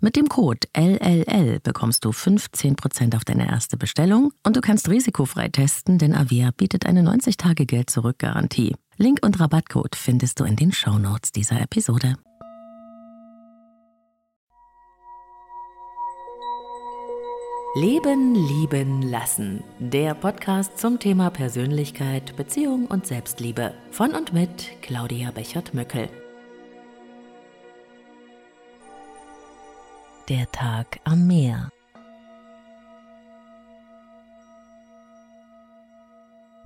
Mit dem Code LLL bekommst du 15% auf deine erste Bestellung und du kannst risikofrei testen, denn Avea bietet eine 90-Tage-Geld-Zurück-Garantie. Link und Rabattcode findest du in den Shownotes dieser Episode. Leben, Lieben, Lassen. Der Podcast zum Thema Persönlichkeit, Beziehung und Selbstliebe. Von und mit Claudia Bechert-Möckel. Der Tag am Meer.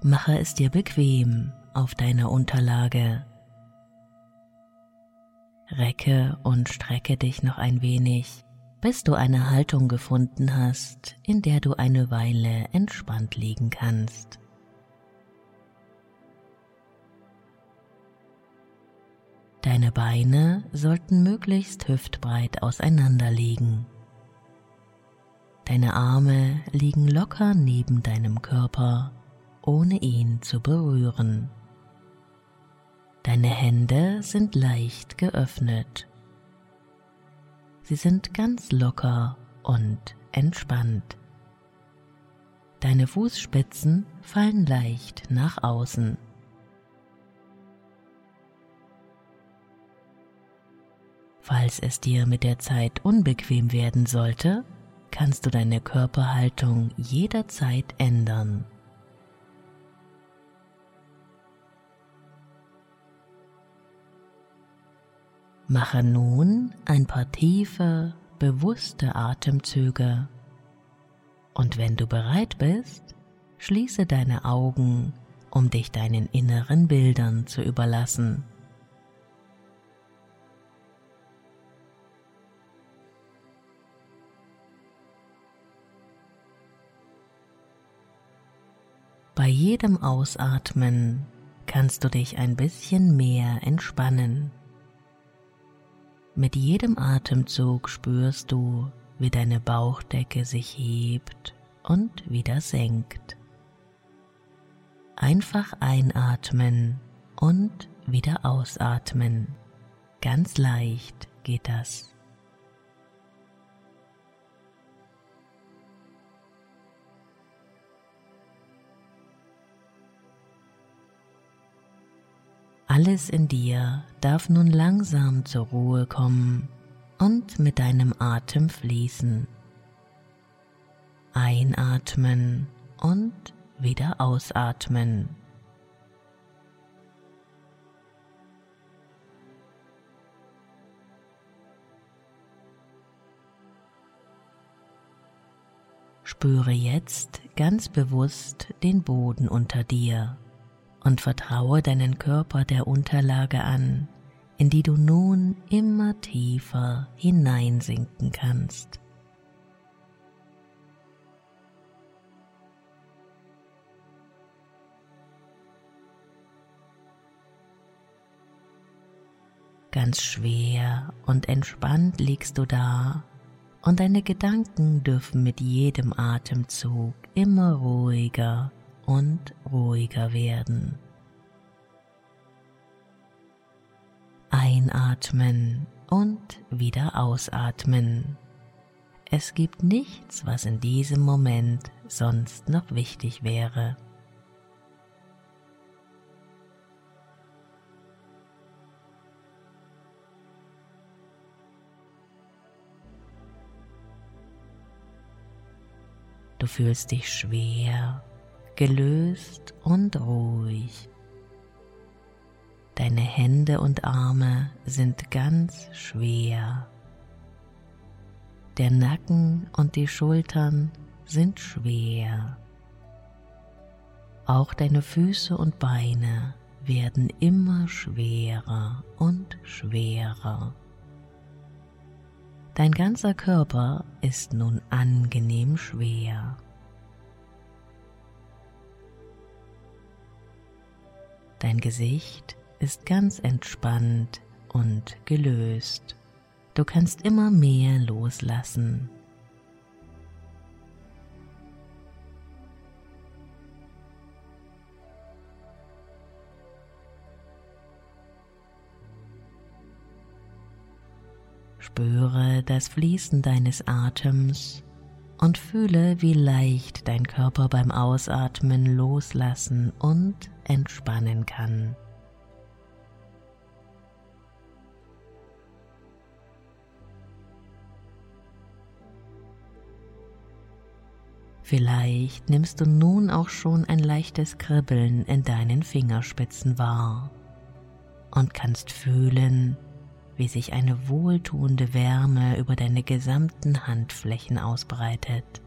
Mache es dir bequem auf deiner Unterlage. Recke und strecke dich noch ein wenig bis du eine Haltung gefunden hast, in der du eine Weile entspannt liegen kannst. Deine Beine sollten möglichst hüftbreit auseinander liegen. Deine Arme liegen locker neben deinem Körper, ohne ihn zu berühren. Deine Hände sind leicht geöffnet Sie sind ganz locker und entspannt. Deine Fußspitzen fallen leicht nach außen. Falls es dir mit der Zeit unbequem werden sollte, kannst du deine Körperhaltung jederzeit ändern. Mache nun ein paar tiefe, bewusste Atemzüge und wenn du bereit bist, schließe deine Augen, um dich deinen inneren Bildern zu überlassen. Bei jedem Ausatmen kannst du dich ein bisschen mehr entspannen. Mit jedem Atemzug spürst du, wie deine Bauchdecke sich hebt und wieder senkt. Einfach einatmen und wieder ausatmen. Ganz leicht geht das. Alles in dir darf nun langsam zur Ruhe kommen und mit deinem Atem fließen. Einatmen und wieder ausatmen. Spüre jetzt ganz bewusst den Boden unter dir und vertraue deinen Körper der Unterlage an, in die du nun immer tiefer hineinsinken kannst. Ganz schwer und entspannt liegst du da und deine Gedanken dürfen mit jedem Atemzug immer ruhiger und ruhiger werden. Einatmen und wieder ausatmen. Es gibt nichts, was in diesem Moment sonst noch wichtig wäre. Du fühlst dich schwer, gelöst und ruhig. Deine Hände und Arme sind ganz schwer. Der Nacken und die Schultern sind schwer. Auch deine Füße und Beine werden immer schwerer und schwerer. Dein ganzer Körper ist nun angenehm schwer. Dein Gesicht ist ganz entspannt und gelöst. Du kannst immer mehr loslassen. Spüre das Fließen deines Atems und fühle, wie leicht dein Körper beim Ausatmen loslassen und entspannen kann. Vielleicht nimmst du nun auch schon ein leichtes Kribbeln in deinen Fingerspitzen wahr und kannst fühlen, wie sich eine wohltuende Wärme über deine gesamten Handflächen ausbreitet.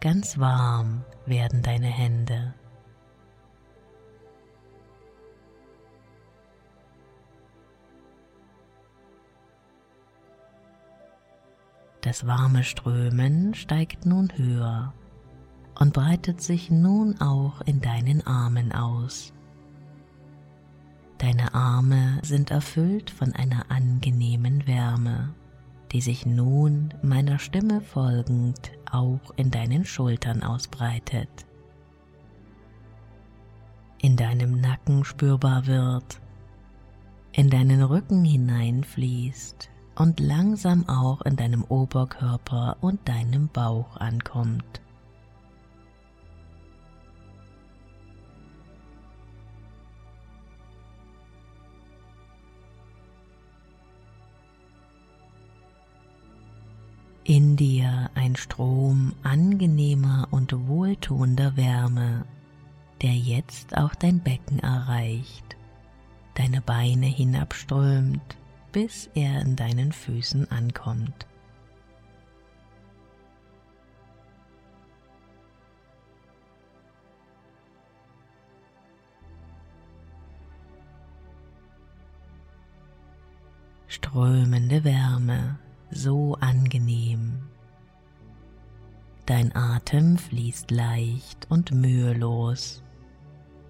Ganz warm werden deine Hände. Das warme Strömen steigt nun höher und breitet sich nun auch in deinen Armen aus. Deine Arme sind erfüllt von einer angenehmen Wärme, die sich nun meiner Stimme folgend auch in deinen Schultern ausbreitet. In deinem Nacken spürbar wird, in deinen Rücken hineinfließt und langsam auch in deinem Oberkörper und deinem Bauch ankommt. In dir ein Strom angenehmer und wohltuender Wärme, der jetzt auch dein Becken erreicht, deine Beine hinabströmt bis er in deinen Füßen ankommt. Strömende Wärme, so angenehm. Dein Atem fließt leicht und mühelos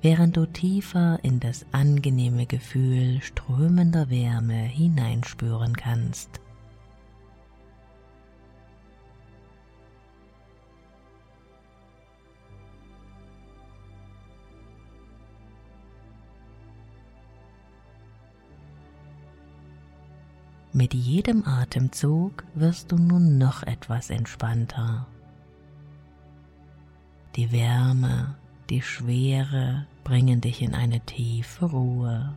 während du tiefer in das angenehme Gefühl strömender Wärme hineinspüren kannst. Mit jedem Atemzug wirst du nun noch etwas entspannter. Die Wärme die Schwere bringen dich in eine tiefe Ruhe.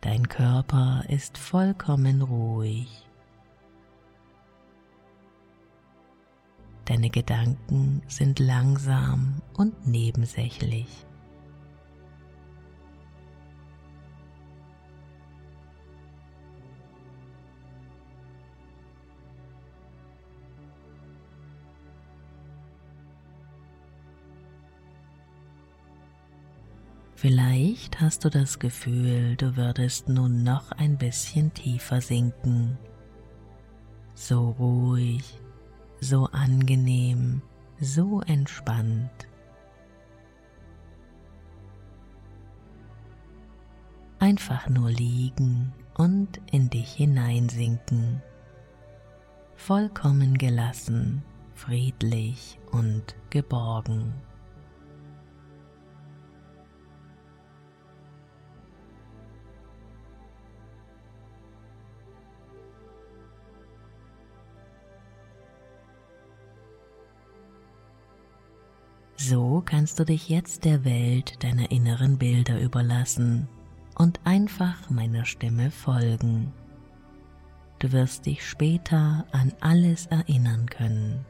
Dein Körper ist vollkommen ruhig. Deine Gedanken sind langsam und nebensächlich. Vielleicht hast du das Gefühl, du würdest nun noch ein bisschen tiefer sinken. So ruhig, so angenehm, so entspannt. Einfach nur liegen und in dich hineinsinken. Vollkommen gelassen, friedlich und geborgen. So kannst du dich jetzt der Welt deiner inneren Bilder überlassen und einfach meiner Stimme folgen. Du wirst dich später an alles erinnern können.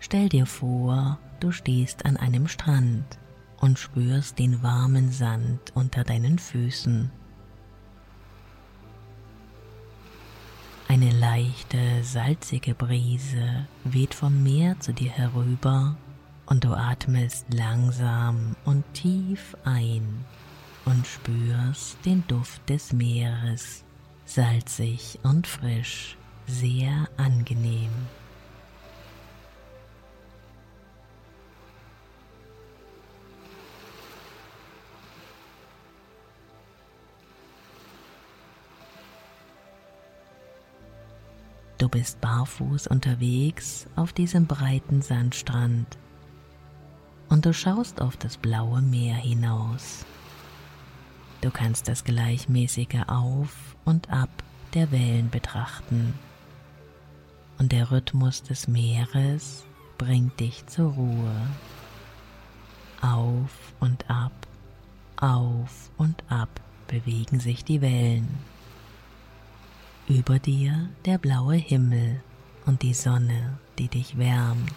Stell dir vor, du stehst an einem Strand und spürst den warmen Sand unter deinen Füßen. Eine leichte, salzige Brise weht vom Meer zu dir herüber und du atmest langsam und tief ein und spürst den Duft des Meeres, salzig und frisch, sehr angenehm. Du bist barfuß unterwegs auf diesem breiten Sandstrand und du schaust auf das blaue Meer hinaus. Du kannst das gleichmäßige Auf und Ab der Wellen betrachten und der Rhythmus des Meeres bringt dich zur Ruhe. Auf und ab, auf und ab bewegen sich die Wellen über dir der blaue Himmel und die Sonne, die dich wärmt.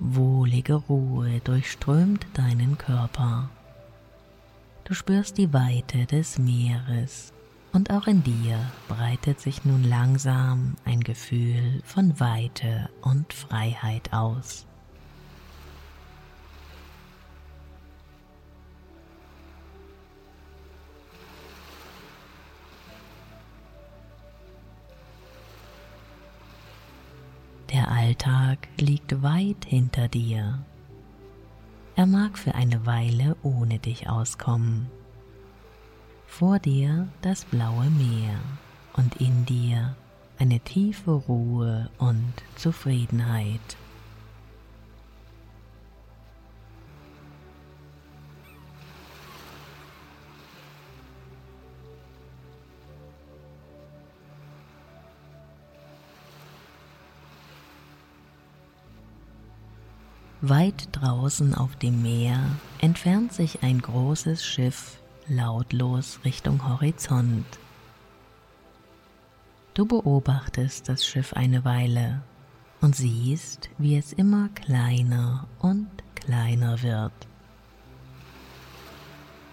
Wohlige Ruhe durchströmt deinen Körper. Du spürst die Weite des Meeres und auch in dir breitet sich nun langsam ein Gefühl von Weite und Freiheit aus. Der Alltag liegt weit hinter dir er mag für eine Weile ohne dich auskommen. Vor dir das blaue Meer und in dir eine tiefe Ruhe und Zufriedenheit. Weit draußen auf dem Meer entfernt sich ein großes Schiff lautlos Richtung Horizont. Du beobachtest das Schiff eine Weile und siehst, wie es immer kleiner und kleiner wird,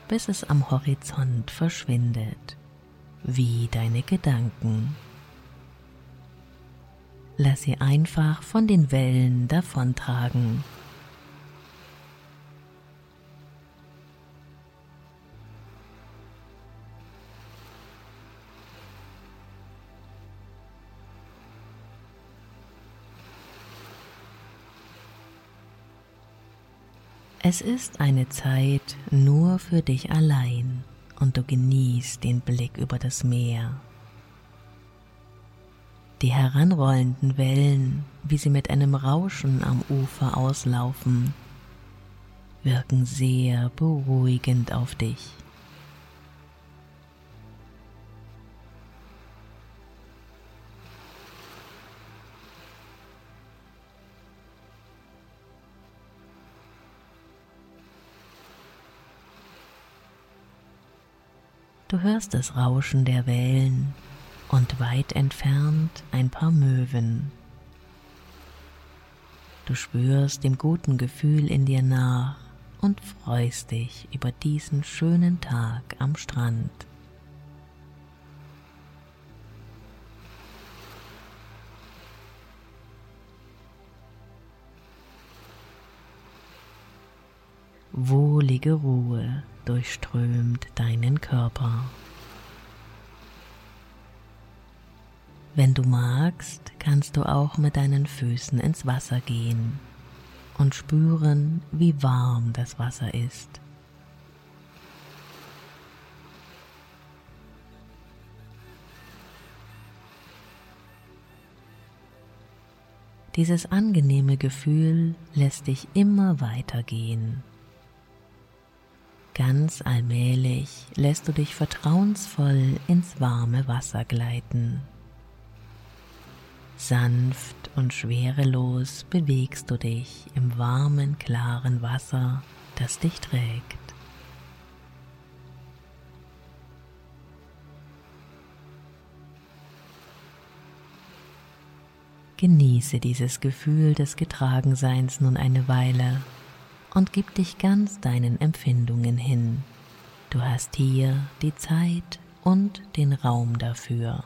bis es am Horizont verschwindet, wie deine Gedanken. Lass sie einfach von den Wellen davontragen. Es ist eine Zeit nur für dich allein und du genießt den Blick über das Meer. Die heranrollenden Wellen, wie sie mit einem Rauschen am Ufer auslaufen, wirken sehr beruhigend auf dich. Du hörst das Rauschen der Wellen und weit entfernt ein paar Möwen. Du spürst dem guten Gefühl in dir nach und freust dich über diesen schönen Tag am Strand. Wohlige Ruhe durchströmt deinen Körper. Wenn du magst, kannst du auch mit deinen Füßen ins Wasser gehen und spüren, wie warm das Wasser ist. Dieses angenehme Gefühl lässt dich immer weitergehen. Ganz allmählich lässt du dich vertrauensvoll ins warme Wasser gleiten. Sanft und schwerelos bewegst du dich im warmen, klaren Wasser, das dich trägt. Genieße dieses Gefühl des Getragenseins nun eine Weile und gib dich ganz deinen Empfindungen hin. Du hast hier die Zeit und den Raum dafür.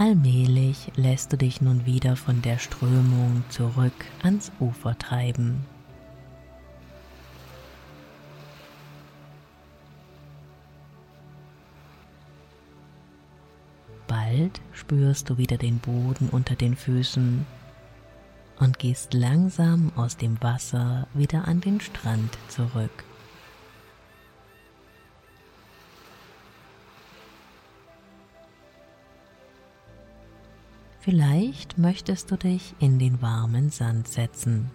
Allmählich lässt du dich nun wieder von der Strömung zurück ans Ufer treiben. Bald spürst du wieder den Boden unter den Füßen und gehst langsam aus dem Wasser wieder an den Strand zurück. Vielleicht möchtest du dich in den warmen Sand setzen.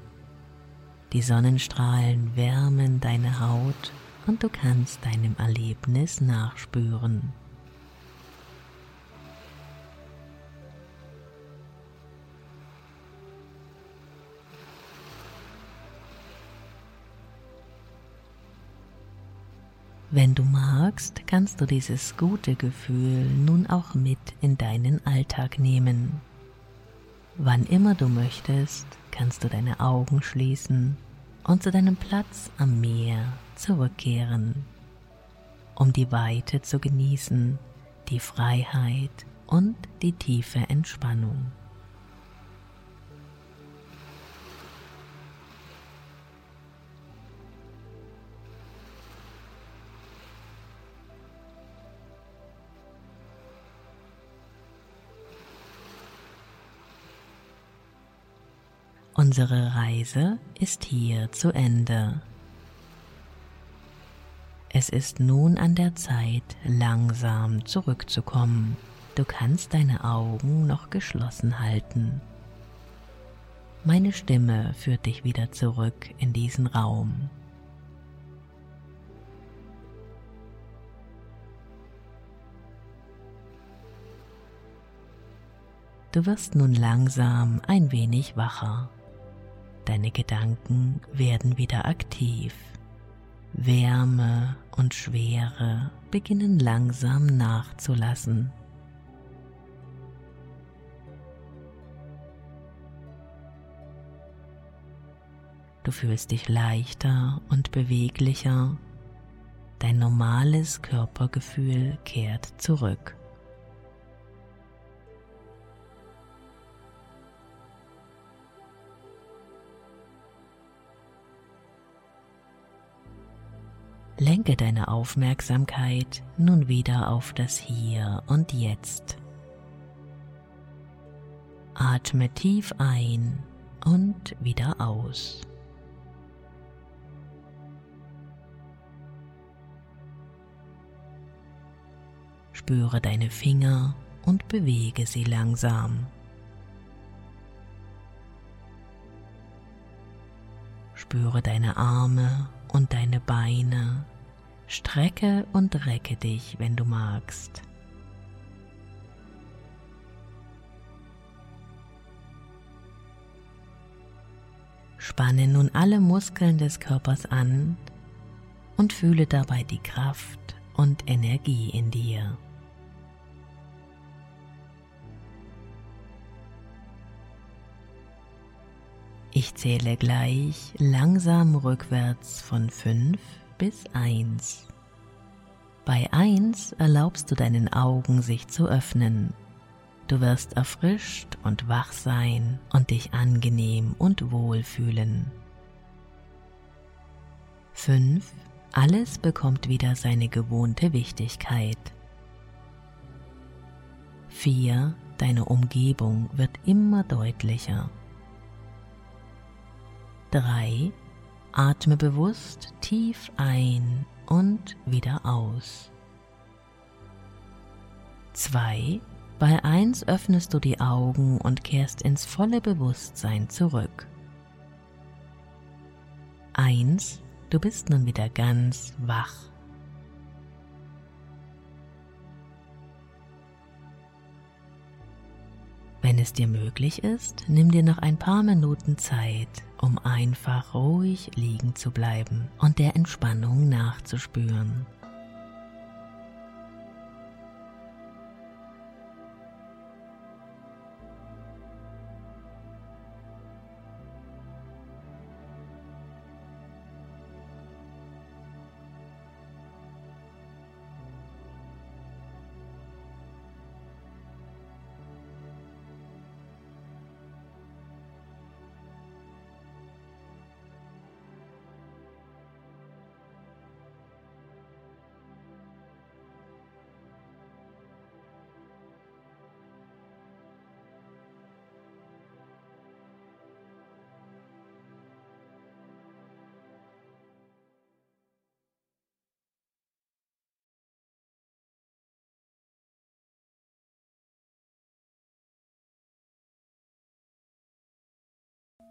Die Sonnenstrahlen wärmen deine Haut und du kannst deinem Erlebnis nachspüren. Wenn du magst, kannst du dieses gute Gefühl nun auch mit in deinen Alltag nehmen. Wann immer du möchtest, kannst du deine Augen schließen und zu deinem Platz am Meer zurückkehren, um die Weite zu genießen, die Freiheit und die tiefe Entspannung. Unsere Reise ist hier zu Ende. Es ist nun an der Zeit, langsam zurückzukommen. Du kannst deine Augen noch geschlossen halten. Meine Stimme führt dich wieder zurück in diesen Raum. Du wirst nun langsam ein wenig wacher. Deine Gedanken werden wieder aktiv. Wärme und Schwere beginnen langsam nachzulassen. Du fühlst dich leichter und beweglicher. Dein normales Körpergefühl kehrt zurück. Lenke deine Aufmerksamkeit nun wieder auf das Hier und Jetzt. Atme tief ein und wieder aus. Spüre deine Finger und bewege sie langsam. Spüre deine Arme und deine Beine. Strecke und recke dich, wenn du magst. Spanne nun alle Muskeln des Körpers an und fühle dabei die Kraft und Energie in dir. Ich zähle gleich langsam rückwärts von 5 bis 1. Bei 1 erlaubst du deinen Augen sich zu öffnen. Du wirst erfrischt und wach sein und dich angenehm und wohl fühlen. 5. Alles bekommt wieder seine gewohnte Wichtigkeit. 4. Deine Umgebung wird immer deutlicher. 3. Atme bewusst tief ein und wieder aus. 2. Bei 1 öffnest du die Augen und kehrst ins volle Bewusstsein zurück. 1. Du bist nun wieder ganz wach. Wenn es dir möglich ist, nimm dir noch ein paar Minuten Zeit, um einfach ruhig liegen zu bleiben und der Entspannung nachzuspüren.